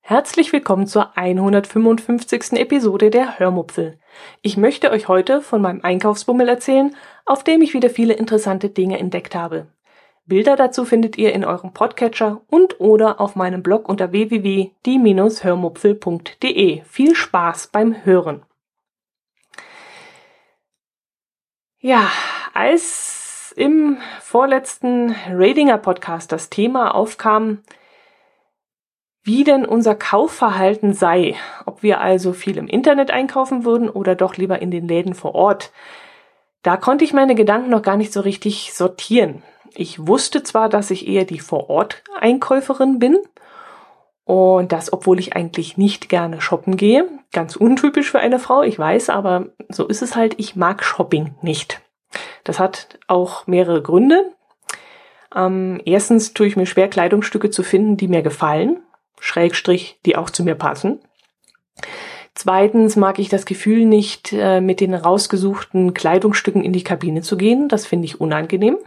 Herzlich willkommen zur 155. Episode der Hörmupfel. Ich möchte euch heute von meinem Einkaufsbummel erzählen, auf dem ich wieder viele interessante Dinge entdeckt habe. Bilder dazu findet ihr in eurem Podcatcher und oder auf meinem Blog unter www.die-hörmupfel.de. Viel Spaß beim Hören. Ja, als im vorletzten Ratinger Podcast das Thema aufkam, wie denn unser Kaufverhalten sei, ob wir also viel im Internet einkaufen würden oder doch lieber in den Läden vor Ort. Da konnte ich meine Gedanken noch gar nicht so richtig sortieren. Ich wusste zwar, dass ich eher die Vor-Ort-Einkäuferin bin und das, obwohl ich eigentlich nicht gerne shoppen gehe. Ganz untypisch für eine Frau, ich weiß, aber so ist es halt. Ich mag Shopping nicht. Das hat auch mehrere Gründe. Ähm, erstens tue ich mir schwer, Kleidungsstücke zu finden, die mir gefallen. Schrägstrich, die auch zu mir passen. Zweitens mag ich das Gefühl nicht, äh, mit den rausgesuchten Kleidungsstücken in die Kabine zu gehen. Das finde ich unangenehm.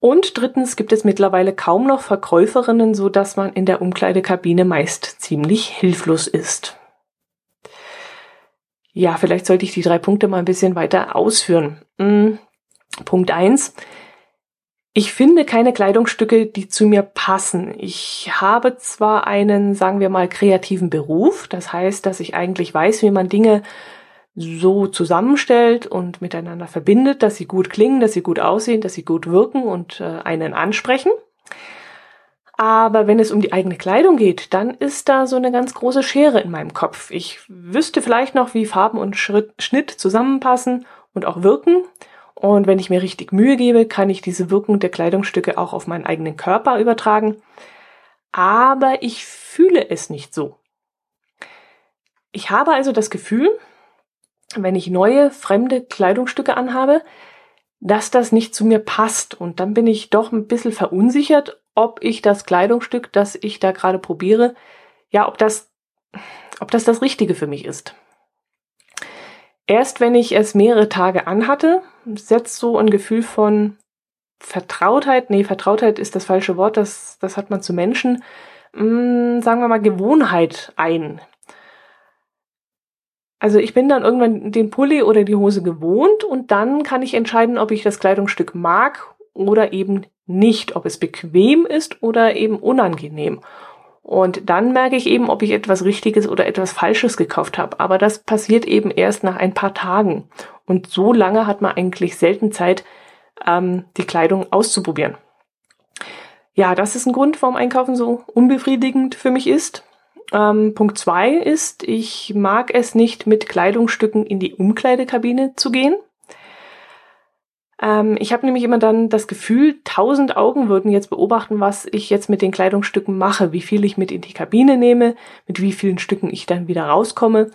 Und drittens gibt es mittlerweile kaum noch Verkäuferinnen, so dass man in der Umkleidekabine meist ziemlich hilflos ist. Ja, vielleicht sollte ich die drei Punkte mal ein bisschen weiter ausführen. Hm. Punkt eins: ich finde keine Kleidungsstücke, die zu mir passen. Ich habe zwar einen, sagen wir mal, kreativen Beruf. Das heißt, dass ich eigentlich weiß, wie man Dinge so zusammenstellt und miteinander verbindet, dass sie gut klingen, dass sie gut aussehen, dass sie gut wirken und äh, einen ansprechen. Aber wenn es um die eigene Kleidung geht, dann ist da so eine ganz große Schere in meinem Kopf. Ich wüsste vielleicht noch, wie Farben und Schnitt zusammenpassen und auch wirken. Und wenn ich mir richtig Mühe gebe, kann ich diese Wirkung der Kleidungsstücke auch auf meinen eigenen Körper übertragen. Aber ich fühle es nicht so. Ich habe also das Gefühl, wenn ich neue, fremde Kleidungsstücke anhabe, dass das nicht zu mir passt. Und dann bin ich doch ein bisschen verunsichert, ob ich das Kleidungsstück, das ich da gerade probiere, ja, ob das, ob das das Richtige für mich ist. Erst wenn ich es mehrere Tage anhatte, setzt so ein Gefühl von Vertrautheit, nee, Vertrautheit ist das falsche Wort, das, das hat man zu Menschen, mh, hm, sagen wir mal Gewohnheit ein. Also ich bin dann irgendwann den Pulli oder die Hose gewohnt und dann kann ich entscheiden, ob ich das Kleidungsstück mag oder eben nicht, ob es bequem ist oder eben unangenehm. Und dann merke ich eben, ob ich etwas Richtiges oder etwas Falsches gekauft habe. Aber das passiert eben erst nach ein paar Tagen. Und so lange hat man eigentlich selten Zeit, ähm, die Kleidung auszuprobieren. Ja, das ist ein Grund, warum Einkaufen so unbefriedigend für mich ist. Ähm, Punkt zwei ist, ich mag es nicht, mit Kleidungsstücken in die Umkleidekabine zu gehen. Ähm, ich habe nämlich immer dann das Gefühl, tausend Augen würden jetzt beobachten, was ich jetzt mit den Kleidungsstücken mache, wie viel ich mit in die Kabine nehme, mit wie vielen Stücken ich dann wieder rauskomme.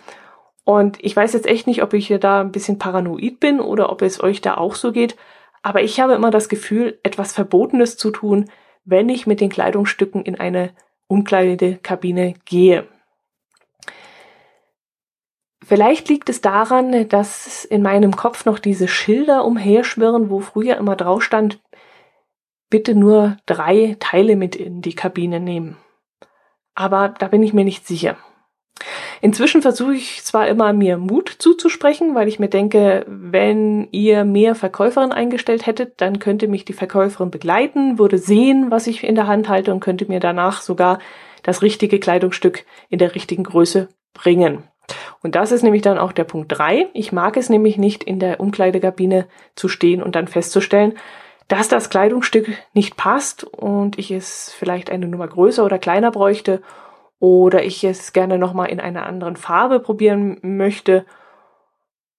Und ich weiß jetzt echt nicht, ob ich da ein bisschen paranoid bin oder ob es euch da auch so geht. Aber ich habe immer das Gefühl, etwas Verbotenes zu tun, wenn ich mit den Kleidungsstücken in eine Umkleidekabine gehe. Vielleicht liegt es daran, dass in meinem Kopf noch diese Schilder umherschwirren, wo früher immer drauf stand, bitte nur drei Teile mit in die Kabine nehmen. Aber da bin ich mir nicht sicher. Inzwischen versuche ich zwar immer mir Mut zuzusprechen, weil ich mir denke, wenn ihr mehr Verkäuferin eingestellt hättet, dann könnte mich die Verkäuferin begleiten, würde sehen, was ich in der Hand halte und könnte mir danach sogar das richtige Kleidungsstück in der richtigen Größe bringen. Und das ist nämlich dann auch der Punkt drei. Ich mag es nämlich nicht, in der Umkleidekabine zu stehen und dann festzustellen, dass das Kleidungsstück nicht passt und ich es vielleicht eine Nummer größer oder kleiner bräuchte oder ich es gerne nochmal in einer anderen Farbe probieren möchte.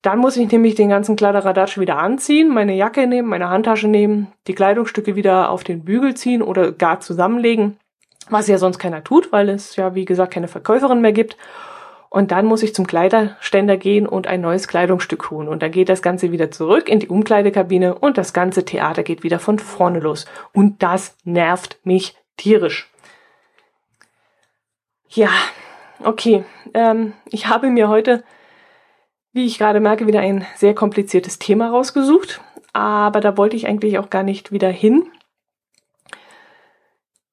Dann muss ich nämlich den ganzen Kladderadatsch wieder anziehen, meine Jacke nehmen, meine Handtasche nehmen, die Kleidungsstücke wieder auf den Bügel ziehen oder gar zusammenlegen, was ja sonst keiner tut, weil es ja wie gesagt keine Verkäuferin mehr gibt. Und dann muss ich zum Kleiderständer gehen und ein neues Kleidungsstück holen. Und dann geht das Ganze wieder zurück in die Umkleidekabine und das ganze Theater geht wieder von vorne los. Und das nervt mich tierisch. Ja, okay. Ähm, ich habe mir heute wie ich gerade merke, wieder ein sehr kompliziertes Thema rausgesucht. Aber da wollte ich eigentlich auch gar nicht wieder hin.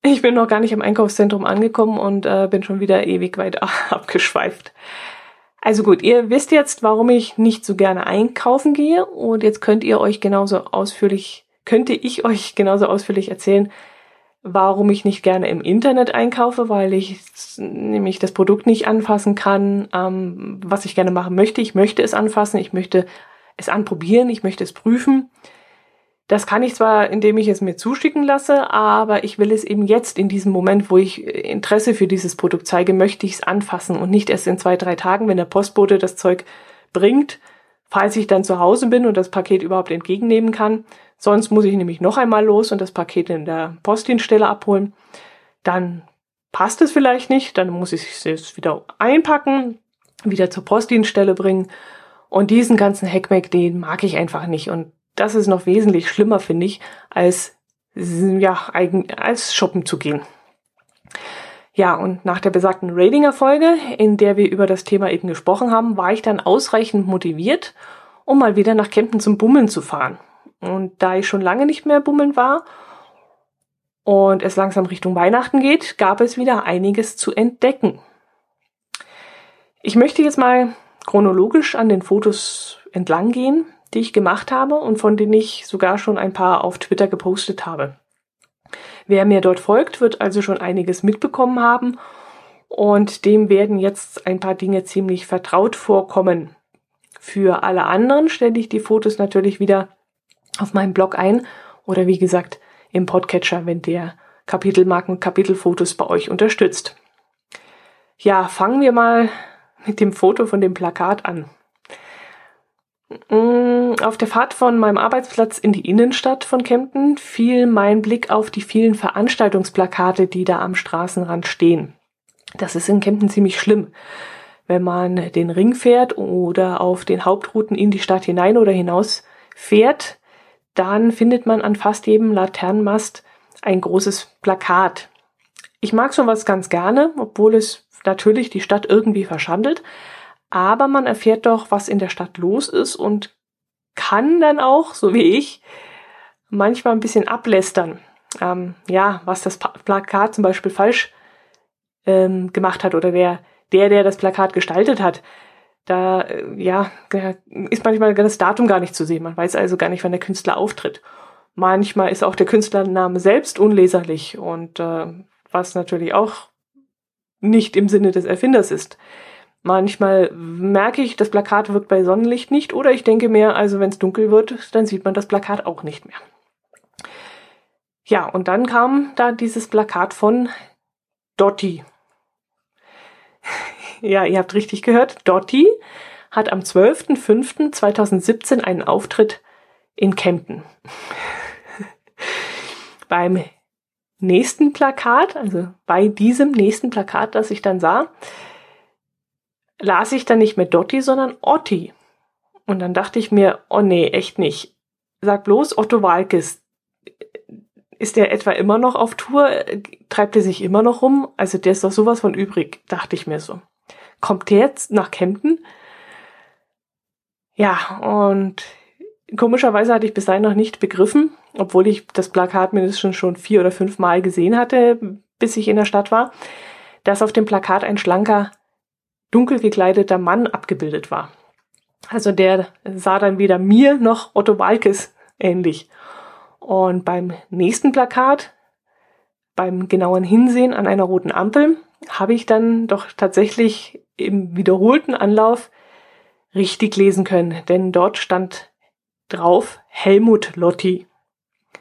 Ich bin noch gar nicht im Einkaufszentrum angekommen und äh, bin schon wieder ewig weit abgeschweift. Also gut, ihr wisst jetzt, warum ich nicht so gerne einkaufen gehe und jetzt könnt ihr euch genauso ausführlich, könnte ich euch genauso ausführlich erzählen, warum ich nicht gerne im Internet einkaufe, weil ich nämlich das Produkt nicht anfassen kann, ähm, was ich gerne machen möchte. Ich möchte es anfassen, ich möchte es anprobieren, ich möchte es prüfen. Das kann ich zwar, indem ich es mir zuschicken lasse, aber ich will es eben jetzt in diesem Moment, wo ich Interesse für dieses Produkt zeige, möchte ich es anfassen und nicht erst in zwei, drei Tagen, wenn der Postbote das Zeug bringt, falls ich dann zu Hause bin und das Paket überhaupt entgegennehmen kann. Sonst muss ich nämlich noch einmal los und das Paket in der Postdienststelle abholen. Dann passt es vielleicht nicht, dann muss ich es wieder einpacken, wieder zur Postdienststelle bringen. Und diesen ganzen Hackmack, den mag ich einfach nicht. Und das ist noch wesentlich schlimmer, finde ich, als, ja, als shoppen zu gehen. Ja, und nach der besagten Ratinger-Folge, in der wir über das Thema eben gesprochen haben, war ich dann ausreichend motiviert, um mal wieder nach Kempten zum Bummeln zu fahren. Und da ich schon lange nicht mehr bummeln war und es langsam Richtung Weihnachten geht, gab es wieder einiges zu entdecken. Ich möchte jetzt mal chronologisch an den Fotos entlang gehen, die ich gemacht habe und von denen ich sogar schon ein paar auf Twitter gepostet habe. Wer mir dort folgt, wird also schon einiges mitbekommen haben und dem werden jetzt ein paar Dinge ziemlich vertraut vorkommen. Für alle anderen stelle ich die Fotos natürlich wieder auf meinem Blog ein oder wie gesagt im Podcatcher, wenn der Kapitelmarken Kapitelfotos bei euch unterstützt. Ja, fangen wir mal mit dem Foto von dem Plakat an. Mm, auf der Fahrt von meinem Arbeitsplatz in die Innenstadt von Kempten fiel mein Blick auf die vielen Veranstaltungsplakate, die da am Straßenrand stehen. Das ist in Kempten ziemlich schlimm. Wenn man den Ring fährt oder auf den Hauptrouten in die Stadt hinein oder hinaus fährt, dann findet man an fast jedem Laternenmast ein großes Plakat. Ich mag sowas ganz gerne, obwohl es natürlich die Stadt irgendwie verschandelt aber man erfährt doch, was in der Stadt los ist und kann dann auch, so wie ich, manchmal ein bisschen ablästern. Ähm, ja, was das Plakat zum Beispiel falsch ähm, gemacht hat oder der, der, der das Plakat gestaltet hat. Da, äh, ja, ist manchmal das Datum gar nicht zu sehen. Man weiß also gar nicht, wann der Künstler auftritt. Manchmal ist auch der Künstlername selbst unleserlich und äh, was natürlich auch nicht im Sinne des Erfinders ist. Manchmal merke ich, das Plakat wirkt bei Sonnenlicht nicht oder ich denke mir, also wenn es dunkel wird, dann sieht man das Plakat auch nicht mehr. Ja, und dann kam da dieses Plakat von Dotti. Ja, ihr habt richtig gehört, Dotti hat am 12.05.2017 einen Auftritt in Kempten. Beim nächsten Plakat, also bei diesem nächsten Plakat, das ich dann sah, las ich dann nicht mehr Dotti, sondern Otti. Und dann dachte ich mir, oh nee, echt nicht. Sag bloß Otto Walkes. Ist der etwa immer noch auf Tour? Treibt er sich immer noch rum? Also der ist doch sowas von übrig, dachte ich mir so. Kommt jetzt nach Kempten? Ja, und komischerweise hatte ich bis dahin noch nicht begriffen, obwohl ich das Plakat mindestens schon vier oder fünf Mal gesehen hatte, bis ich in der Stadt war, dass auf dem Plakat ein schlanker dunkel gekleideter Mann abgebildet war. Also der sah dann weder mir noch Otto Walkes ähnlich. Und beim nächsten Plakat, beim genauen Hinsehen an einer roten Ampel, habe ich dann doch tatsächlich im wiederholten Anlauf richtig lesen können, denn dort stand drauf Helmut Lotti,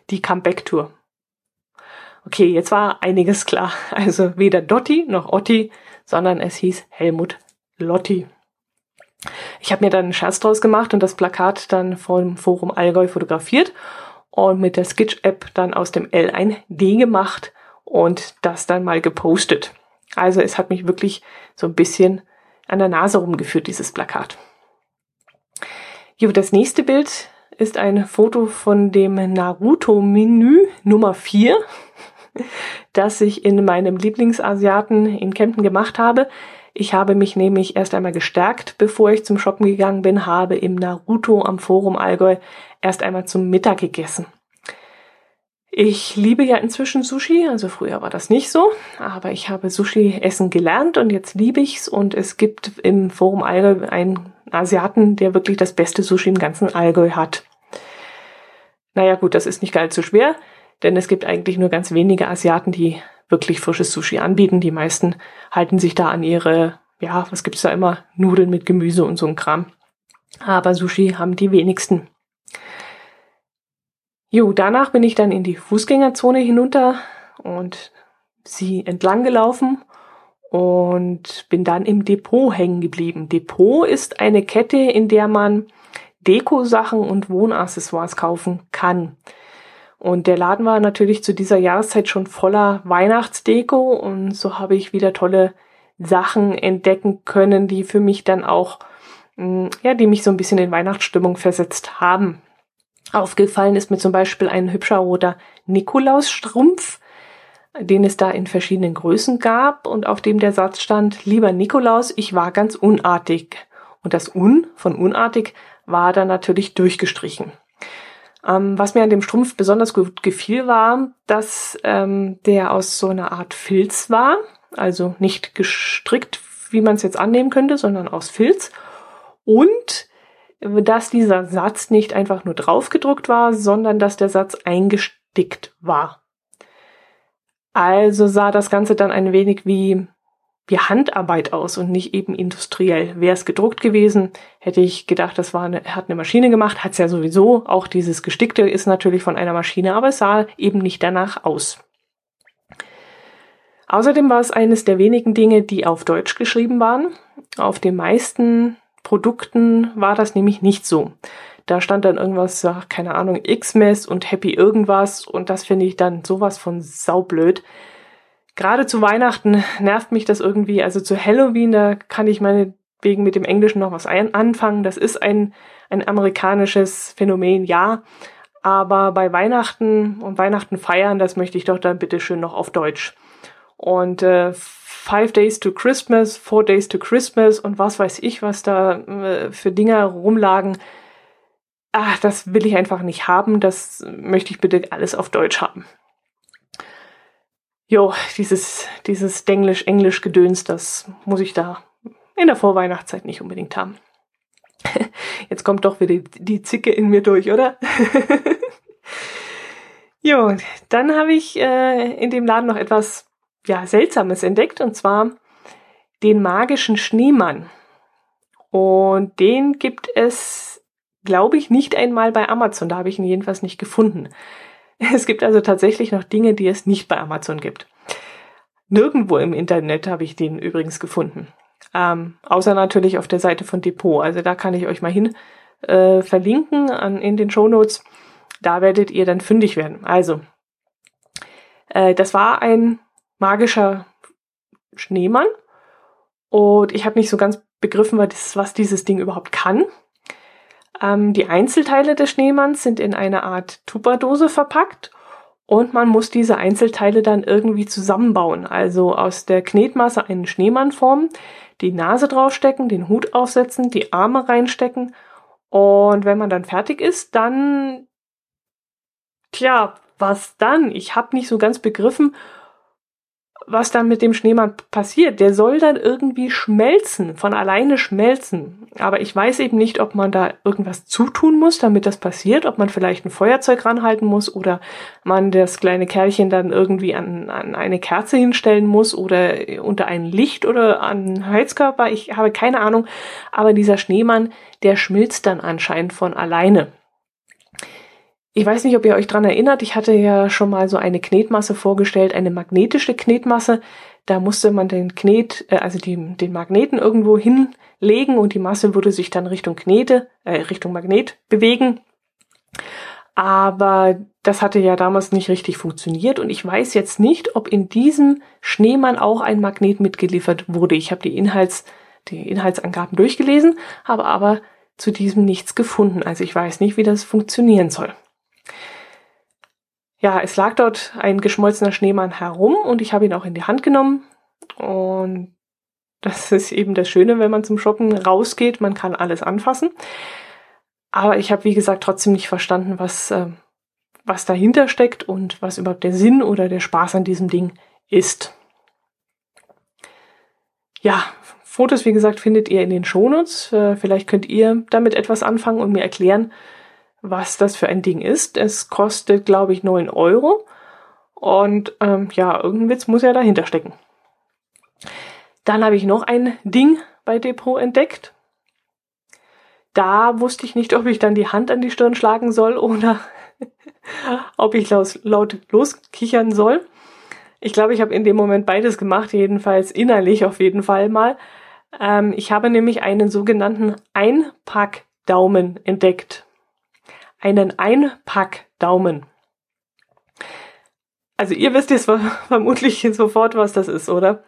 die Comeback-Tour. Okay, jetzt war einiges klar. Also weder Dotti noch Otti, sondern es hieß Helmut Lotti. Ich habe mir dann einen Scherz draus gemacht und das Plakat dann vom Forum Allgäu fotografiert und mit der Sketch-App dann aus dem L ein D gemacht und das dann mal gepostet. Also es hat mich wirklich so ein bisschen an der Nase rumgeführt, dieses Plakat. Jo, das nächste Bild ist ein Foto von dem Naruto-Menü Nummer 4, das ich in meinem Lieblingsasiaten in Kempten gemacht habe. Ich habe mich nämlich erst einmal gestärkt, bevor ich zum Shoppen gegangen bin, habe im Naruto am Forum Allgäu erst einmal zum Mittag gegessen. Ich liebe ja inzwischen Sushi, also früher war das nicht so, aber ich habe Sushi essen gelernt und jetzt liebe ich's und es gibt im Forum Allgäu einen Asiaten, der wirklich das beste Sushi im ganzen Allgäu hat. Naja gut, das ist nicht allzu schwer, denn es gibt eigentlich nur ganz wenige Asiaten, die wirklich frisches Sushi anbieten. Die meisten halten sich da an ihre, ja, was gibt's da immer? Nudeln mit Gemüse und so ein Kram. Aber Sushi haben die wenigsten. Jo, danach bin ich dann in die Fußgängerzone hinunter und sie entlang gelaufen und bin dann im Depot hängen geblieben. Depot ist eine Kette, in der man Dekosachen und Wohnaccessoires kaufen kann. Und der Laden war natürlich zu dieser Jahreszeit schon voller Weihnachtsdeko und so habe ich wieder tolle Sachen entdecken können, die für mich dann auch, mm, ja, die mich so ein bisschen in Weihnachtsstimmung versetzt haben. Aufgefallen ist mir zum Beispiel ein hübscher roter Nikolausstrumpf, den es da in verschiedenen Größen gab und auf dem der Satz stand, lieber Nikolaus, ich war ganz unartig. Und das Un von unartig war dann natürlich durchgestrichen. Ähm, was mir an dem Strumpf besonders gut gefiel, war, dass ähm, der aus so einer Art Filz war, also nicht gestrickt, wie man es jetzt annehmen könnte, sondern aus Filz. Und dass dieser Satz nicht einfach nur draufgedruckt war, sondern dass der Satz eingestickt war. Also sah das Ganze dann ein wenig wie wie Handarbeit aus und nicht eben industriell. Wäre es gedruckt gewesen, hätte ich gedacht, das war eine, hat eine Maschine gemacht, hat es ja sowieso. Auch dieses Gestickte ist natürlich von einer Maschine, aber es sah eben nicht danach aus. Außerdem war es eines der wenigen Dinge, die auf Deutsch geschrieben waren. Auf den meisten Produkten war das nämlich nicht so. Da stand dann irgendwas, ach, keine Ahnung, X-Mess und Happy irgendwas und das finde ich dann sowas von saublöd gerade zu Weihnachten nervt mich das irgendwie. Also zu Halloween, da kann ich meine wegen mit dem Englischen noch was ein anfangen. Das ist ein, ein amerikanisches Phänomen, ja. Aber bei Weihnachten und Weihnachten feiern, das möchte ich doch dann bitte schön noch auf Deutsch. Und äh, Five Days to Christmas, Four Days to Christmas und was weiß ich, was da äh, für Dinger rumlagen. Ach, das will ich einfach nicht haben. Das möchte ich bitte alles auf Deutsch haben jo, dieses, dieses Denglisch-Englisch-Gedöns, das muss ich da in der Vorweihnachtszeit nicht unbedingt haben. Jetzt kommt doch wieder die, Zicke in mir durch, oder? jo, dann habe ich äh, in dem Laden noch etwas ja, Seltsames entdeckt, und zwar den magischen Schneemann. Und den gibt es, glaube ich, nicht einmal bei Amazon. Da habe ich ihn jedenfalls nicht gefunden. Es gibt also tatsächlich noch Dinge, die es nicht bei Amazon gibt. Nirgendwo im Internet habe ich den übrigens gefunden. Ähm, außer natürlich auf der Seite von Depot. Also da kann ich euch mal hin äh, verlinken an, in den Show Notes. Da werdet ihr dann fündig werden. Also, äh, das war ein magischer Schneemann. Und ich habe nicht so ganz begriffen, was, dieses Ding überhaupt kann. Ähm, die Einzelteile des Schneemanns sind in eine Art Tupperdose verpackt und man muss diese Einzelteile dann irgendwie zusammenbauen. Also aus der Knetmasse einen Schneemann formen, die Nase draufstecken, den Hut aufsetzen, die Arme reinstecken und wenn man dann fertig ist, dann tja, was dann? Ich habe nicht so ganz begriffen, was dann mit dem Schneemann passiert. Der soll dann irgendwie schmelzen, von alleine schmelzen. Aber ich weiß eben nicht, ob man da irgendwas zutun muss, damit das passiert, ob man vielleicht ein Feuerzeug ranhalten muss oder man das kleine Kerlchen dann irgendwie an, an eine Kerze hinstellen muss oder unter ein Licht oder an einen Heizkörper. Ich habe keine Ahnung. Aber dieser Schneemann, der schmilzt dann anscheinend von alleine. Ich weiß nicht, ob ihr euch dran erinnert, ich hatte ja schon mal so eine Knetmasse vorgestellt, eine magnetische Knetmasse. Da musste man den Knet, äh, also die, den Magneten irgendwo hinlegen und die Masse würde sich dann Richtung Knete, äh, Richtung Magnet bewegen. Aber das hatte ja damals nicht richtig funktioniert und ich weiß jetzt nicht, ob in diesem Schneemann auch ein Magnet mitgeliefert wurde. Ich habe die Inhalts, die Inhaltsangaben durchgelesen, habe aber zu diesem nichts gefunden. Also ich weiß nicht, wie das funktionieren soll. Ja, es lag dort ein geschmolzener Schneemann herum und ich habe ihn auch in die Hand genommen und Das ist eben das Schöne, wenn man zum Shoppen rausgeht. Man kann alles anfassen. Aber ich habe, wie gesagt, trotzdem nicht verstanden, was, äh, was dahinter steckt und was überhaupt der Sinn oder der Spaß an diesem Ding ist. Ja, Fotos, wie gesagt, findet ihr in den Shownotes. Äh, vielleicht könnt ihr damit etwas anfangen und mir erklären, was das für ein Ding ist. Es kostet, glaube ich, 9 Euro. Und ähm, ja, irgendein Witz muss ja dahinter stecken. Dann habe ich noch ein Ding bei Depot entdeckt. Da wusste ich nicht, ob ich dann die Hand an die Stirn schlagen soll oder ob ich laut, laut loskichern soll. Ich glaube, ich habe in dem Moment beides gemacht, jedenfalls innerlich auf jeden Fall mal. Ähm, ich habe nämlich einen sogenannten Einpackdaumen entdeckt. Einen Einpackdaumen. Also ihr wisst jetzt vermutlich sofort, was das ist, oder?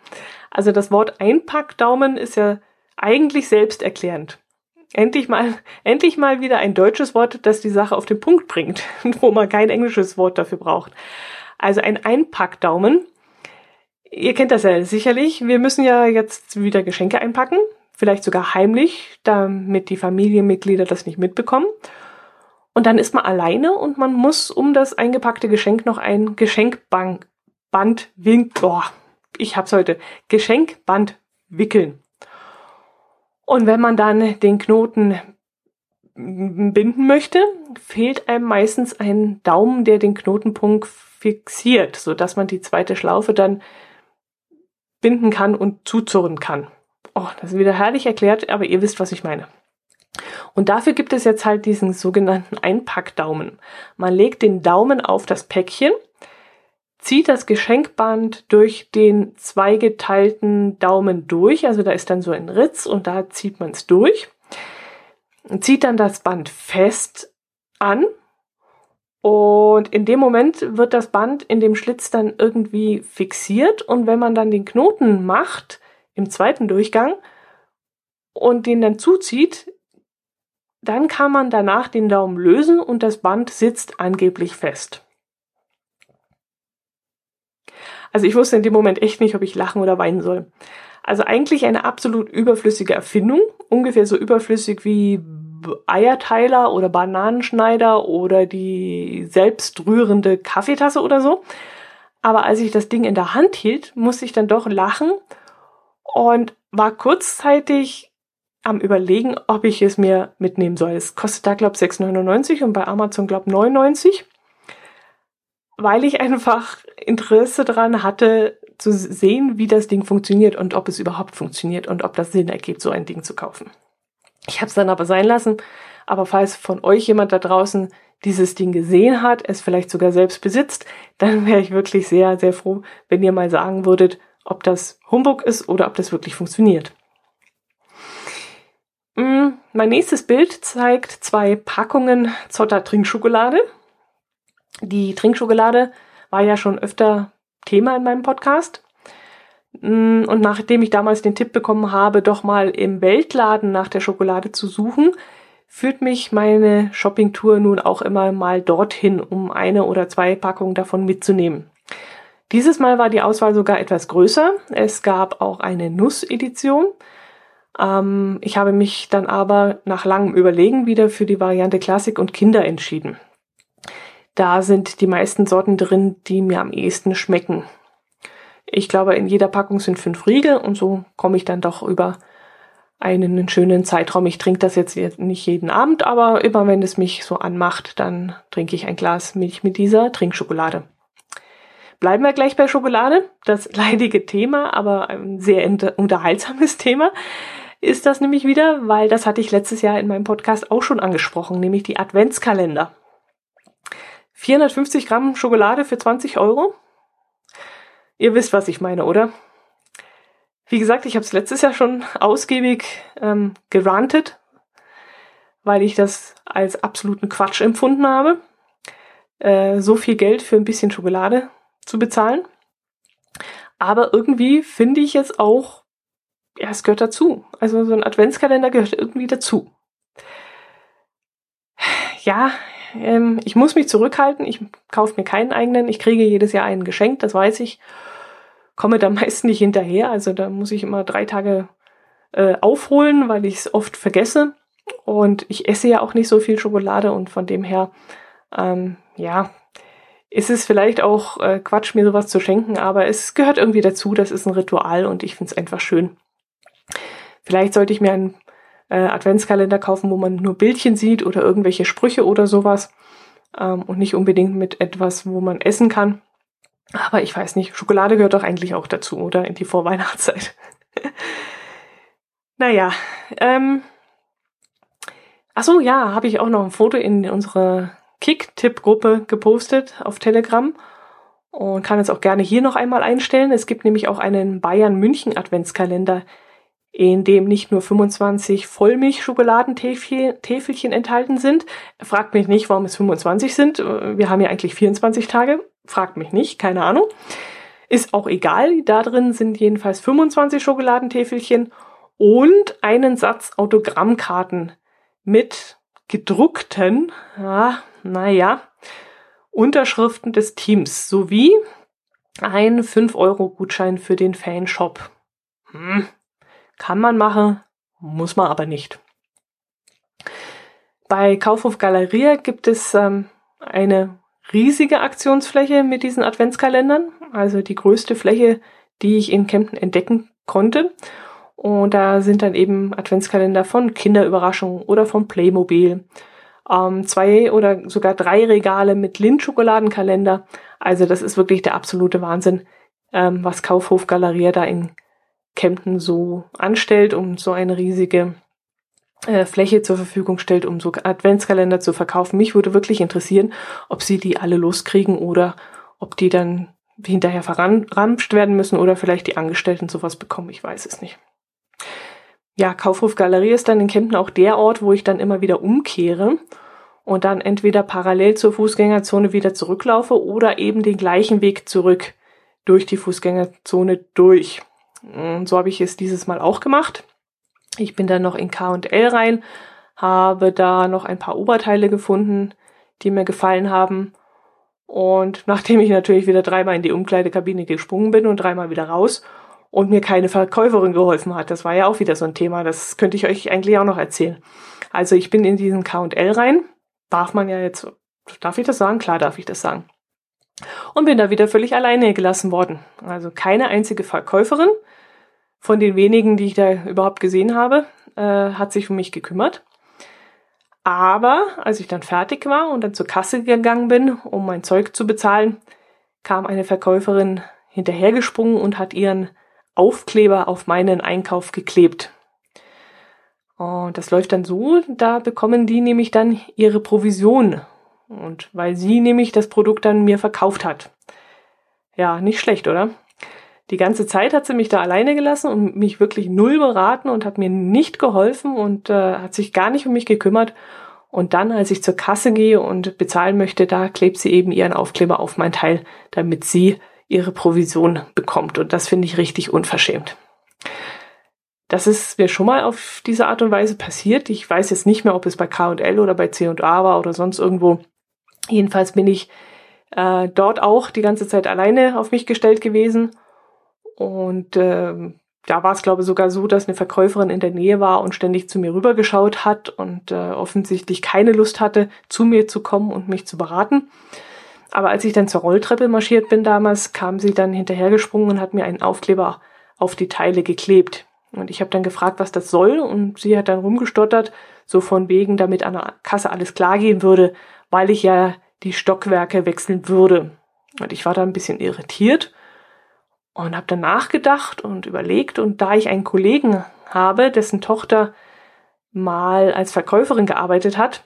Also das Wort Einpackdaumen ist ja eigentlich selbsterklärend. Endlich mal, endlich mal wieder ein deutsches Wort, das die Sache auf den Punkt bringt, wo man kein englisches Wort dafür braucht. Also ein Einpackdaumen. Ihr kennt das ja sicherlich. Wir müssen ja jetzt wieder Geschenke einpacken. Vielleicht sogar heimlich, damit die Familienmitglieder das nicht mitbekommen. Und dann ist man alleine und man muss um das eingepackte Geschenk noch ein Geschenkband wickeln. Oh, ich hab's heute. Geschenkband wickeln. Und wenn man dann den Knoten binden möchte, fehlt einem meistens ein Daumen, der den Knotenpunkt fixiert, so dass man die zweite Schlaufe dann binden kann und zuzurren kann. Oh, das ist wieder herrlich erklärt, aber ihr wisst, was ich meine. Und dafür gibt es jetzt halt diesen sogenannten Einpackdaumen. Man legt den Daumen auf das Päckchen, zieht das Geschenkband durch den zweigeteilten Daumen durch, also da ist dann so ein Ritz und da zieht man es durch, zieht dann das Band fest an und in dem Moment wird das Band in dem Schlitz dann irgendwie fixiert und wenn man dann den Knoten macht im zweiten Durchgang und den dann zuzieht, dann kann man danach den Daumen lösen und das Band sitzt angeblich fest. Also ich wusste in dem Moment echt nicht, ob ich lachen oder weinen soll. Also eigentlich eine absolut überflüssige Erfindung, ungefähr so überflüssig wie Eierteiler oder Bananenschneider oder die selbstrührende Kaffeetasse oder so. Aber als ich das Ding in der Hand hielt, musste ich dann doch lachen und war kurzzeitig am überlegen, ob ich es mir mitnehmen soll. Es kostet da, glaube ich, 6,99 und bei Amazon, glaube ich, 99. Weil ich einfach Interesse daran hatte, zu sehen, wie das Ding funktioniert und ob es überhaupt funktioniert und ob das Sinn ergibt, so ein Ding zu kaufen. Ich habe es dann aber sein lassen. Aber falls von euch jemand da draußen dieses Ding gesehen hat, es vielleicht sogar selbst besitzt, dann wäre ich wirklich sehr, sehr froh, wenn ihr mal sagen würdet, ob das Humbug ist oder ob das wirklich funktioniert. Mm, mein nächstes Bild zeigt zwei Packungen Zotter Trinkschokolade. Die Trinkschokolade war ja schon öfter Thema in meinem Podcast. Mm, und nachdem ich damals den Tipp bekommen habe, doch mal im Weltladen nach der Schokolade zu suchen, führt mich meine Shoppingtour nun auch immer mal dorthin, um eine oder zwei Packungen davon mitzunehmen. Dieses Mal war die Auswahl sogar etwas größer. Es gab auch eine Nuss-Edition. Ähm, ich habe mich dann aber nach langem Überlegen wieder für die Variante Klassik und Kinder entschieden. Da sind die meisten Sorten drin, die mir am ehesten schmecken. Ich glaube, in jeder Packung sind fünf Riegel und so komme ich dann doch über einen schönen Zeitraum. Ich trinke das jetzt nicht jeden Abend, aber immer wenn es mich so anmacht, dann trinke ich ein Glas Milch mit dieser Trinkschokolade. Bleiben wir gleich bei Schokolade. Das leidige Thema, aber ein sehr unterhaltsames Thema ist das nämlich wieder, weil das hatte ich letztes Jahr in meinem Podcast auch schon angesprochen, nämlich die Adventskalender. 450 Gramm Schokolade für 20 Euro. Ihr wisst, was ich meine, oder? Wie gesagt, ich habe es letztes Jahr schon ausgiebig ähm, gerantet, weil ich das als absoluten Quatsch empfunden habe, äh, so viel Geld für ein bisschen Schokolade zu bezahlen. Aber irgendwie finde ich es auch ja, es gehört dazu. Also so ein Adventskalender gehört irgendwie dazu. Ja, ähm, ich muss mich zurückhalten. Ich kaufe mir keinen eigenen. Ich kriege jedes Jahr einen geschenkt, das weiß ich. komme da meist nicht hinterher. Also da muss ich immer drei Tage äh, aufholen, weil ich es oft vergesse. Und ich esse ja auch nicht so viel Schokolade und von dem her, ähm, ja, ist es vielleicht auch äh, Quatsch, mir sowas zu schenken, aber es gehört irgendwie dazu. Das ist ein Ritual und ich finde es einfach schön. Vielleicht sollte ich mir einen äh, Adventskalender kaufen, wo man nur Bildchen sieht oder irgendwelche Sprüche oder sowas ähm, und nicht unbedingt mit etwas, wo man essen kann. Aber ich weiß nicht, Schokolade gehört doch eigentlich auch dazu, oder? In die Vorweihnachtszeit. naja, ähm, ach so, ja, habe ich auch noch ein Foto in unsere Kick-Tipp-Gruppe gepostet auf Telegram und kann es auch gerne hier noch einmal einstellen. Es gibt nämlich auch einen Bayern-München-Adventskalender, in dem nicht nur 25 Vollmilch-Schokoladentäfelchen enthalten sind. Fragt mich nicht, warum es 25 sind. Wir haben ja eigentlich 24 Tage. Fragt mich nicht, keine Ahnung. Ist auch egal. Da drin sind jedenfalls 25 Schokoladentäfelchen und einen Satz Autogrammkarten mit gedruckten, ja, naja, Unterschriften des Teams sowie ein 5-Euro-Gutschein für den Fanshop. Hm, kann man machen, muss man aber nicht. Bei Kaufhof Galeria gibt es ähm, eine riesige Aktionsfläche mit diesen Adventskalendern, also die größte Fläche, die ich in Kempten entdecken konnte. Und da sind dann eben Adventskalender von Kinderüberraschungen oder von Playmobil. Ähm, zwei oder sogar drei Regale mit Lindschokoladenkalender. Also das ist wirklich der absolute Wahnsinn, ähm, was Kaufhof Galeria da in Kempten so anstellt, um so eine riesige äh, Fläche zur Verfügung stellt, um so Adventskalender zu verkaufen. Mich würde wirklich interessieren, ob sie die alle loskriegen oder ob die dann hinterher verramscht werden müssen oder vielleicht die Angestellten sowas bekommen. Ich weiß es nicht. Ja, Kaufhof Galerie ist dann in Kempten auch der Ort, wo ich dann immer wieder umkehre und dann entweder parallel zur Fußgängerzone wieder zurücklaufe oder eben den gleichen Weg zurück durch die Fußgängerzone durch. Und so habe ich es dieses Mal auch gemacht. Ich bin dann noch in K&L rein, habe da noch ein paar Oberteile gefunden, die mir gefallen haben. Und nachdem ich natürlich wieder dreimal in die Umkleidekabine gesprungen bin und dreimal wieder raus und mir keine Verkäuferin geholfen hat, das war ja auch wieder so ein Thema, das könnte ich euch eigentlich auch noch erzählen. Also ich bin in diesen K&L rein, darf man ja jetzt, darf ich das sagen? Klar darf ich das sagen. Und bin da wieder völlig alleine gelassen worden. Also keine einzige Verkäuferin, von den wenigen, die ich da überhaupt gesehen habe, äh, hat sich um mich gekümmert. Aber als ich dann fertig war und dann zur Kasse gegangen bin, um mein Zeug zu bezahlen, kam eine Verkäuferin hinterhergesprungen und hat ihren Aufkleber auf meinen Einkauf geklebt. Und das läuft dann so, da bekommen die nämlich dann ihre Provision. Und weil sie nämlich das Produkt dann mir verkauft hat. Ja, nicht schlecht, oder? Die ganze Zeit hat sie mich da alleine gelassen und mich wirklich null beraten und hat mir nicht geholfen und äh, hat sich gar nicht um mich gekümmert. Und dann, als ich zur Kasse gehe und bezahlen möchte, da klebt sie eben ihren Aufkleber auf mein Teil, damit sie ihre Provision bekommt. Und das finde ich richtig unverschämt. Das ist mir schon mal auf diese Art und Weise passiert. Ich weiß jetzt nicht mehr, ob es bei K&L oder bei C&A war oder sonst irgendwo. Jedenfalls bin ich äh, dort auch die ganze Zeit alleine auf mich gestellt gewesen und ähm, da war es, glaube ich, sogar so, dass eine Verkäuferin in der Nähe war und ständig zu mir rübergeschaut hat und äh, offensichtlich keine Lust hatte, zu mir zu kommen und mich zu beraten. Aber als ich dann zur Rolltreppe marschiert bin damals, kam sie dann hinterhergesprungen und hat mir einen Aufkleber auf die Teile geklebt. Und ich habe dann gefragt, was das soll, und sie hat dann rumgestottert, so von wegen, damit an der Kasse alles klar gehen würde, weil ich ja die Stockwerke wechseln würde. Und ich war da ein bisschen irritiert und habe dann nachgedacht und überlegt und da ich einen Kollegen habe, dessen Tochter mal als Verkäuferin gearbeitet hat,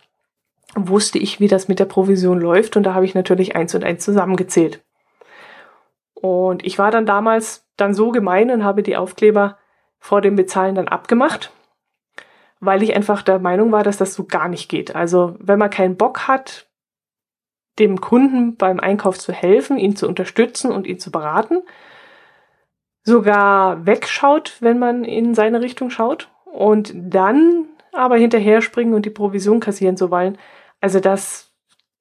wusste ich, wie das mit der Provision läuft und da habe ich natürlich eins und eins zusammengezählt. Und ich war dann damals dann so gemein und habe die Aufkleber vor dem Bezahlen dann abgemacht, weil ich einfach der Meinung war, dass das so gar nicht geht. Also wenn man keinen Bock hat, dem Kunden beim Einkauf zu helfen, ihn zu unterstützen und ihn zu beraten, sogar wegschaut, wenn man in seine Richtung schaut und dann aber hinterher springen und die Provision kassieren zu wollen. Also das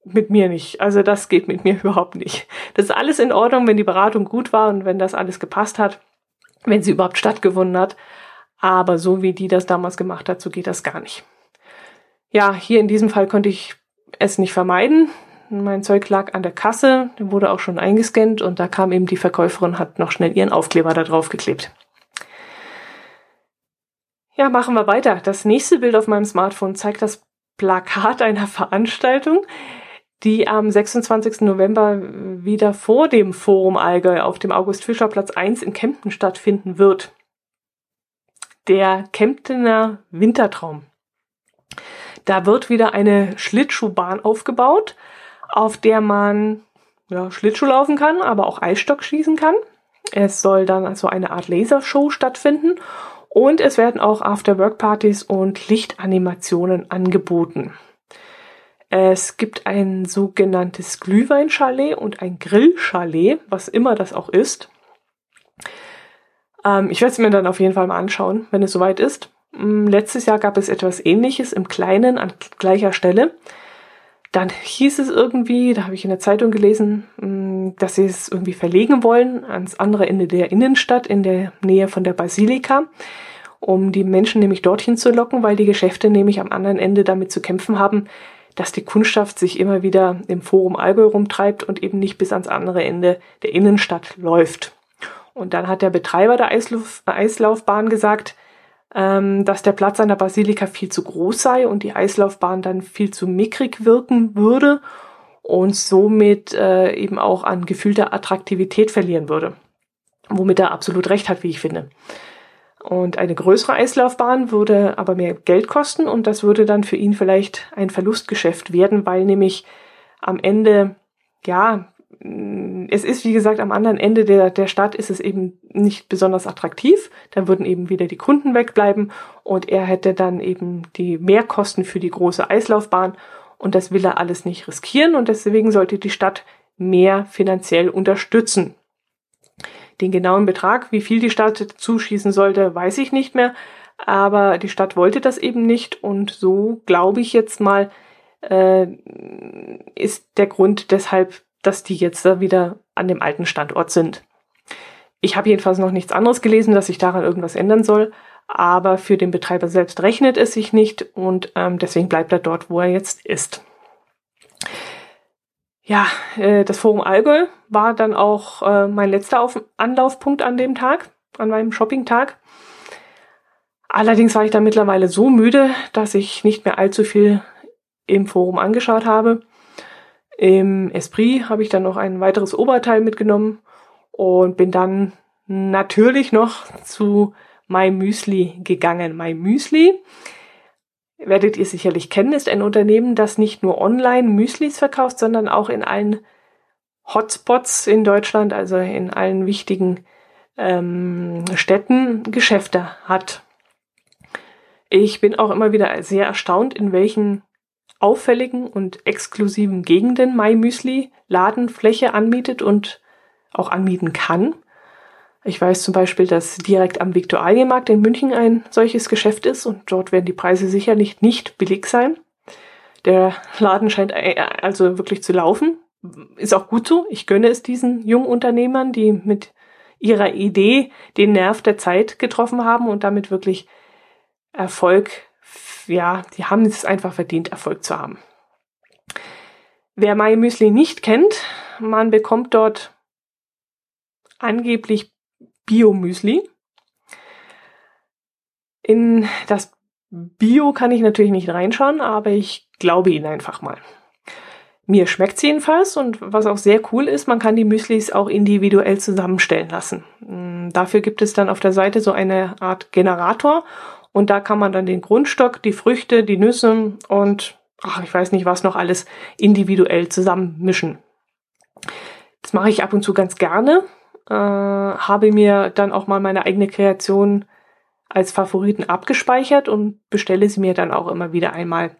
mit mir nicht. Also das geht mit mir überhaupt nicht. Das ist alles in Ordnung, wenn die Beratung gut war und wenn das alles gepasst hat, wenn sie überhaupt stattgefunden hat. Aber so wie die das damals gemacht hat, so geht das gar nicht. Ja, hier in diesem Fall konnte ich es nicht vermeiden. Mein Zeug lag an der Kasse, wurde auch schon eingescannt und da kam eben die Verkäuferin, hat noch schnell ihren Aufkleber da drauf geklebt. Ja, machen wir weiter. Das nächste Bild auf meinem Smartphone zeigt das Plakat einer Veranstaltung, die am 26. November wieder vor dem Forum Allgäu auf dem August-Fischer-Platz 1 in Kempten stattfinden wird. Der Kemptener Wintertraum. Da wird wieder eine Schlittschuhbahn aufgebaut, auf der man ja, Schlittschuh laufen kann, aber auch Eisstock schießen kann. Es soll dann also eine Art Lasershow stattfinden und es werden auch After-Work-Partys und Lichtanimationen angeboten. Es gibt ein sogenanntes Glühweinchalet und ein Grillchalet, was immer das auch ist. Ähm, ich werde es mir dann auf jeden Fall mal anschauen, wenn es soweit ist. Ähm, letztes Jahr gab es etwas ähnliches im Kleinen an gleicher Stelle. Dann hieß es irgendwie, da habe ich in der Zeitung gelesen, mm, dass sie es irgendwie verlegen wollen ans andere Ende der Innenstadt in der Nähe von der Basilika, um die Menschen nämlich dorthin zu locken, weil die Geschäfte nämlich am anderen Ende damit zu kämpfen haben, dass die Kundschaft sich immer wieder im Forum Allgäu rumtreibt und eben nicht bis ans andere Ende der Innenstadt läuft. Und dann hat der Betreiber der Eislauf Eislaufbahn gesagt, ähm, dass der Platz an der Basilika viel zu groß sei und die Eislaufbahn dann viel zu mickrig wirken würde und somit äh, eben auch an gefühlter Attraktivität verlieren würde. Womit er absolut recht hat, wie ich finde. Und eine größere Eislaufbahn würde aber mehr Geld kosten und das würde dann für ihn vielleicht ein Verlustgeschäft werden, weil nämlich am Ende, ja, es ist wie gesagt am anderen Ende der, der Stadt ist es eben nicht besonders attraktiv. Dann würden eben wieder die Kunden wegbleiben und er hätte dann eben die Mehrkosten für die große Eislaufbahn und das will er alles nicht riskieren und deswegen sollte die Stadt mehr finanziell unterstützen. Den genauen Betrag, wie viel die Stadt zuschießen sollte, weiß ich nicht mehr. Aber die Stadt wollte das eben nicht und so glaube ich jetzt mal, äh, ist der Grund deshalb, dass die jetzt da wieder an dem alten Standort sind. Ich habe jedenfalls noch nichts anderes gelesen, dass sich daran irgendwas ändern soll, aber für den Betreiber selbst rechnet es sich nicht und ähm, deswegen bleibt er dort, wo er jetzt ist. Ja, äh, das Forum Allgäu war dann auch äh, mein letzter Auf Anlaufpunkt an dem Tag, an meinem Shopping-Tag. Allerdings war ich dann mittlerweile so müde, dass ich nicht mehr allzu viel im Forum angeschaut habe. Im Esprit habe ich dann noch ein weiteres Oberteil mitgenommen und bin dann natürlich noch zu My Müsli gegangen. My Müsli werdet ihr sicherlich kennen, ist ein Unternehmen, das nicht nur online Müslis verkauft, sondern auch in allen Hotspots in Deutschland, also in allen wichtigen ähm, Städten Geschäfte hat. Ich bin auch immer wieder sehr erstaunt, in welchen auffälligen und exklusiven Gegenden My Müsli Ladenfläche anmietet und auch anmieten kann. Ich weiß zum Beispiel, dass direkt am Viktualienmarkt in München ein solches Geschäft ist und dort werden die Preise sicherlich nicht billig sein. Der Laden scheint äh, also wirklich zu laufen. Ist auch gut so. Ich gönne es diesen jungen Unternehmern, die mit ihrer Idee den Nerv der Zeit getroffen haben und damit wirklich Erfolg, ja, die haben es einfach verdient, Erfolg zu haben. Wer My Müsli nicht kennt, man bekommt dort angeblich Bio-Müsli. In das Bio kann ich natürlich nicht reinschauen, aber ich glaube Ihnen einfach mal. Mir schmeckt sie jedenfalls und was auch sehr cool ist, man kann die Müslis auch individuell zusammenstellen lassen. Mm, dafür gibt es dann auf der Seite so eine Art Generator und da kann man dann den Grundstock, die Früchte, die Nüsse und ach, ich weiß nicht was noch alles individuell zusammenmischen. Das mache ich ab und zu ganz gerne, äh, habe mir dann auch mal meine eigene Kreation als Favoriten abgespeichert und bestelle sie mir dann auch immer wieder einmal.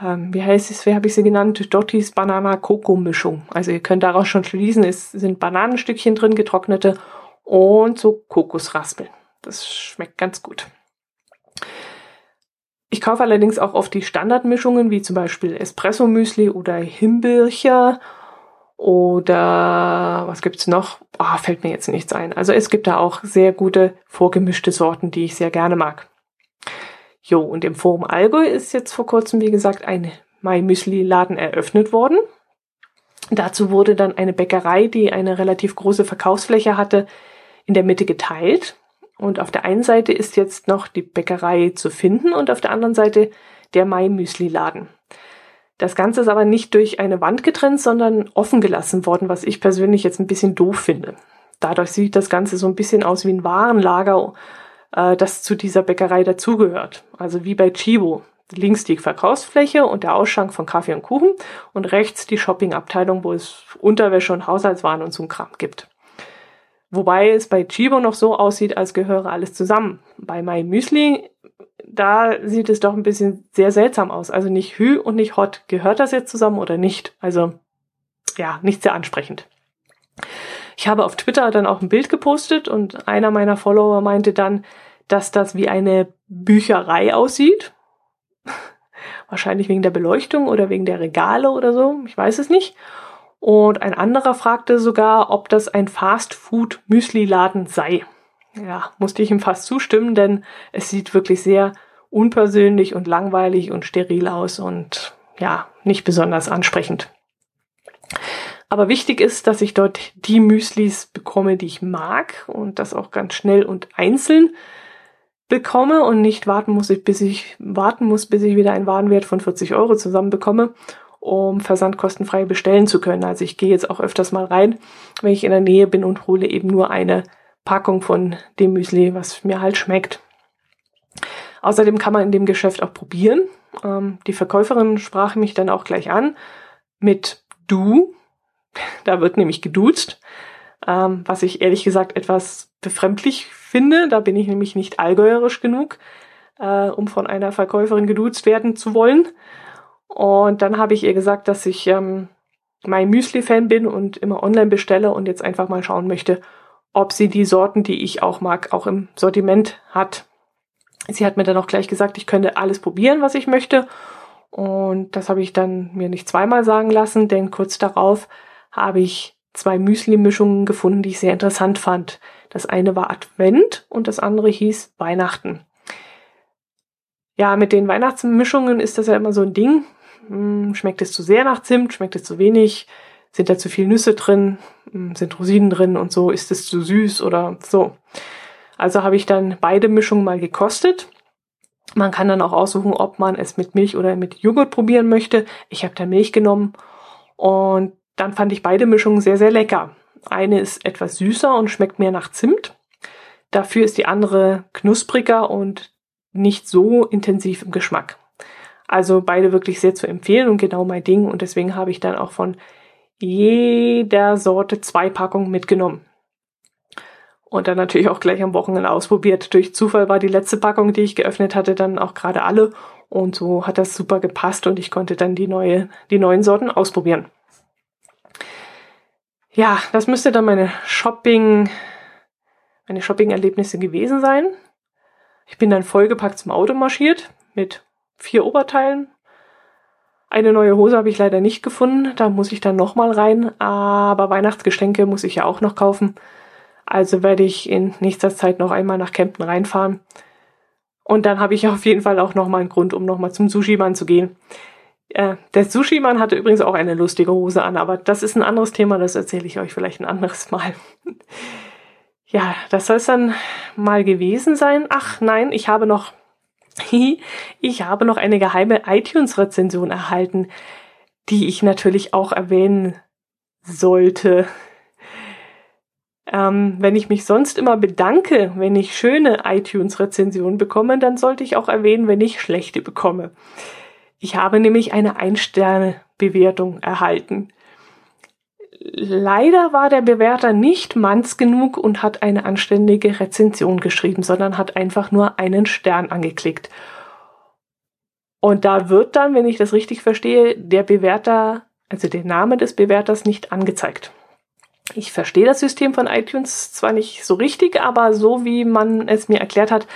Ähm, wie heißt es, wie habe ich sie genannt? Dottis Banana Coco Mischung. Also ihr könnt daraus schon schließen, es sind Bananenstückchen drin, getrocknete und so Kokosraspeln. Das schmeckt ganz gut. Ich kaufe allerdings auch oft die Standardmischungen, wie zum Beispiel Espresso-Müsli oder Himbeercher oder was gibt's noch? Ah, fällt mir jetzt nichts ein. Also es gibt da auch sehr gute vorgemischte Sorten, die ich sehr gerne mag. Jo, und im Forum Allgäu ist jetzt vor kurzem, wie gesagt, ein Mai Müsli Laden eröffnet worden. Dazu wurde dann eine Bäckerei, die eine relativ große Verkaufsfläche hatte, in der Mitte geteilt. Und auf der einen Seite ist jetzt noch die Bäckerei zu finden und auf der anderen Seite der Mai Müsli Laden. Das Ganze ist aber nicht durch eine Wand getrennt, sondern offen gelassen worden, was ich persönlich jetzt ein bisschen doof finde. Dadurch sieht das Ganze so ein bisschen aus wie ein Warenlager, äh, das zu dieser Bäckerei dazugehört. Also wie bei Chibo. Links die Verkaufsfläche und der Ausschank von Kaffee und Kuchen und rechts die Shoppingabteilung, wo es Unterwäsche und Haushaltswaren und so ein Kram gibt. Wobei es bei Chibo noch so aussieht, als gehöre alles zusammen. Bei My Müsli da sieht es doch ein bisschen sehr seltsam aus. Also nicht Hü und nicht Hot. Gehört das jetzt zusammen oder nicht? Also ja, nicht sehr ansprechend. Ich habe auf Twitter dann auch ein Bild gepostet und einer meiner Follower meinte dann, dass das wie eine Bücherei aussieht. Wahrscheinlich wegen der Beleuchtung oder wegen der Regale oder so. Ich weiß es nicht. Und ein anderer fragte sogar, ob das ein Fast-Food-Müsli-Laden sei ja, musste ich ihm fast zustimmen, denn es sieht wirklich sehr unpersönlich und langweilig und steril aus und ja, nicht besonders ansprechend. Aber wichtig ist, dass ich dort die Müslis bekomme, die ich mag und das auch ganz schnell und einzeln bekomme und nicht warten muss, bis ich warten muss, bis ich wieder einen Warenwert von 40 Euro zusammenbekomme, um versandkostenfrei bestellen zu können. Also ich gehe jetzt auch öfters mal rein, wenn ich in der Nähe bin und hole eben nur eine Packung von dem Müsli, was mir halt schmeckt. Außerdem kann man in dem Geschäft auch probieren. Ähm, die Verkäuferin sprach mich dann auch gleich an mit du. Da wird nämlich geduzt, ähm, was ich ehrlich gesagt etwas befremdlich finde. Da bin ich nämlich nicht allgäuerisch genug, äh, um von einer Verkäuferin geduzt werden zu wollen. Und dann habe ich ihr gesagt, dass ich ähm, mein Müsli-Fan bin und immer online bestelle und jetzt einfach mal schauen möchte, ob sie die Sorten, die ich auch mag, auch im Sortiment hat. Sie hat mir dann auch gleich gesagt, ich könnte alles probieren, was ich möchte. Und das habe ich dann mir nicht zweimal sagen lassen, denn kurz darauf habe ich zwei Müsli-Mischungen gefunden, die ich sehr interessant fand. Das eine war Advent und das andere hieß Weihnachten. Ja, mit den Weihnachtsmischungen ist das ja immer so ein Ding. Hm, schmeckt es zu sehr nach Zimt, schmeckt es zu wenig, sind da zu viel Nüsse drin, hm, sind Rosinen drin und so, ist es zu süß oder so. Also habe ich dann beide Mischungen mal gekostet. Man kann dann auch aussuchen, ob man es mit Milch oder mit Joghurt probieren möchte. Ich habe da Milch genommen und dann fand ich beide Mischungen sehr, sehr lecker. Eine ist etwas süßer und schmeckt mehr nach Zimt. Dafür ist die andere knuspriger und nicht so intensiv im Geschmack. Also beide wirklich sehr zu empfehlen und genau mein Ding. Und deswegen habe ich dann auch von jeder Sorte zwei Packungen mitgenommen. Und dann natürlich auch gleich am Wochenende ausprobiert. Durch Zufall war die letzte Packung, die ich geöffnet hatte, dann auch gerade alle. Und so hat das super gepasst und ich konnte dann die neue, die neuen Sorten ausprobieren. Ja, das müsste dann meine Shopping, meine Shopping-Erlebnisse gewesen sein. Ich bin dann vollgepackt zum Auto marschiert mit vier Oberteilen, eine neue Hose habe ich leider nicht gefunden, da muss ich dann nochmal rein, aber Weihnachtsgeschenke muss ich ja auch noch kaufen. Also werde ich in nächster Zeit noch einmal nach Kempten reinfahren. Und dann habe ich auf jeden Fall auch nochmal einen Grund, um nochmal zum Sushi-Mann zu gehen. Äh, der Sushi-Mann hatte übrigens auch eine lustige Hose an, aber das ist ein anderes Thema, das erzähle ich euch vielleicht ein anderes Mal. ja, das soll es dann mal gewesen sein. Ach nein, ich habe noch ich habe noch eine geheime iTunes-Rezension erhalten, die ich natürlich auch erwähnen sollte. Ähm, wenn ich mich sonst immer bedanke, wenn ich schöne iTunes-Rezensionen bekomme, dann sollte ich auch erwähnen, wenn ich schlechte bekomme. Ich habe nämlich eine Ein-Sterne-Bewertung erhalten. Leider war der Bewerter nicht manns genug und hat eine anständige Rezension geschrieben, sondern hat einfach nur einen Stern angeklickt. Und da wird dann, wenn ich das richtig verstehe, der Bewerter, also der Name des Bewerters nicht angezeigt. Ich verstehe das System von iTunes zwar nicht so richtig, aber so wie man es mir erklärt hat,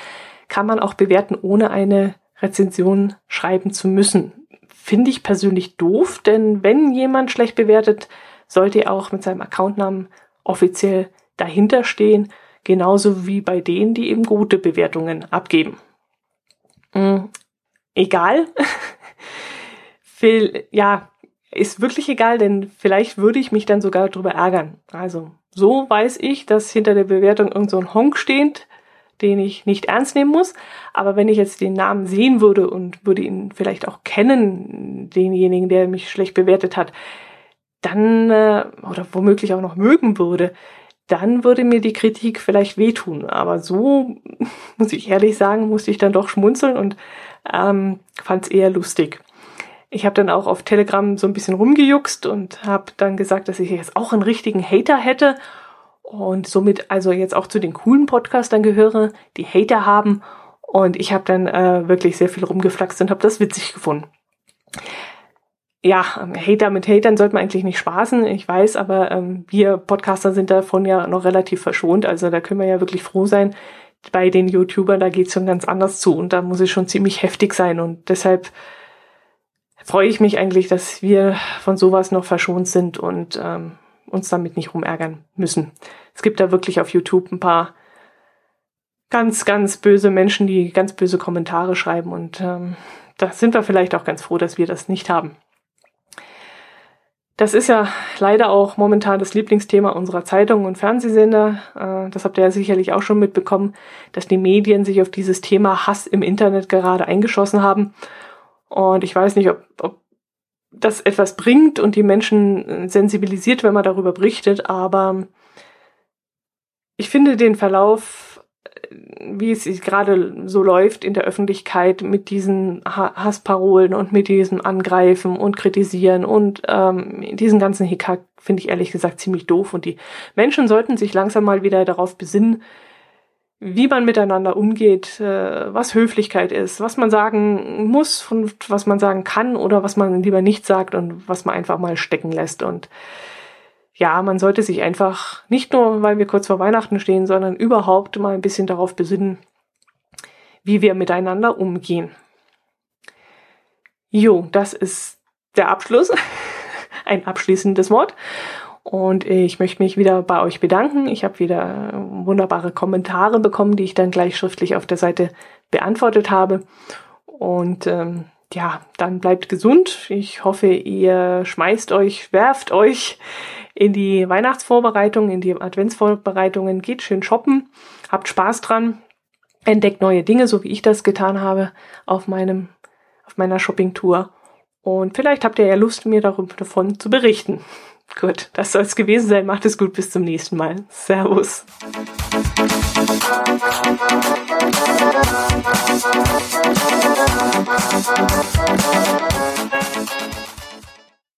kann man auch bewerten, ohne eine Rezension schreiben zu müssen. Finde ich persönlich doof, denn wenn jemand schlecht bewertet, sollte er auch mit seinem Accountnamen offiziell dahinter stehen, genauso wie bei denen, die eben gute Bewertungen abgeben. Mhm. Egal. ja, ist wirklich egal, denn vielleicht würde ich mich dann sogar darüber ärgern. Also, so weiß ich, dass hinter der Bewertung irgend so ein Honk steht, den ich nicht ernst nehmen muss. Aber wenn ich jetzt den Namen sehen würde und würde ihn vielleicht auch kennen, denjenigen, der mich schlecht bewertet hat, dann, äh, oder womöglich auch noch mögen würde, dann würde mir die Kritik vielleicht wehtun. Aber so, muss ich ehrlich sagen, musste ich dann doch schmunzeln und ähm, fand es eher lustig. Ich habe dann auch auf Telegram so ein bisschen rumgejuckst und habe dann gesagt, dass ich jetzt auch einen richtigen Hater hätte und somit also jetzt auch zu den coolen Podcastern gehöre, die Hater haben. Und ich habe dann äh, wirklich sehr viel rumgeflaxt und habe das witzig gefunden. Ja, Hater mit Hatern sollte man eigentlich nicht spaßen, ich weiß, aber ähm, wir Podcaster sind davon ja noch relativ verschont. Also da können wir ja wirklich froh sein. Bei den YouTubern, da geht's schon ganz anders zu und da muss es schon ziemlich heftig sein. Und deshalb freue ich mich eigentlich, dass wir von sowas noch verschont sind und ähm, uns damit nicht rumärgern müssen. Es gibt da wirklich auf YouTube ein paar ganz, ganz böse Menschen, die ganz böse Kommentare schreiben und ähm, da sind wir vielleicht auch ganz froh, dass wir das nicht haben. Das ist ja leider auch momentan das Lieblingsthema unserer Zeitungen und Fernsehsender. Äh, das habt ihr ja sicherlich auch schon mitbekommen, dass die Medien sich auf dieses Thema Hass im Internet gerade eingeschossen haben. Und ich weiß nicht, ob, ob das etwas bringt und die Menschen sensibilisiert, wenn man darüber berichtet, aber ich finde den Verlauf, wie es gerade so läuft in der Öffentlichkeit mit diesen Hassparolen und mit diesem Angreifen und Kritisieren und ähm, diesen ganzen Hickhack, finde ich ehrlich gesagt ziemlich doof. Und die Menschen sollten sich langsam mal wieder darauf besinnen, wie man miteinander umgeht, äh, was Höflichkeit ist, was man sagen muss und was man sagen kann oder was man lieber nicht sagt und was man einfach mal stecken lässt. Und ja, man sollte sich einfach nicht nur, weil wir kurz vor Weihnachten stehen, sondern überhaupt mal ein bisschen darauf besinnen, wie wir miteinander umgehen. Jo, das ist der Abschluss. ein abschließendes Wort. Und ich möchte mich wieder bei euch bedanken. Ich habe wieder wunderbare Kommentare bekommen, die ich dann gleich schriftlich auf der Seite beantwortet habe. Und ähm, ja, dann bleibt gesund. Ich hoffe, ihr schmeißt euch, werft euch in die Weihnachtsvorbereitung, in die Adventsvorbereitungen, geht schön shoppen, habt Spaß dran, entdeckt neue Dinge, so wie ich das getan habe auf meinem, auf meiner Shoppingtour. Und vielleicht habt ihr ja Lust, mir darüber davon zu berichten. Gut, das soll es gewesen sein. Macht es gut, bis zum nächsten Mal. Servus.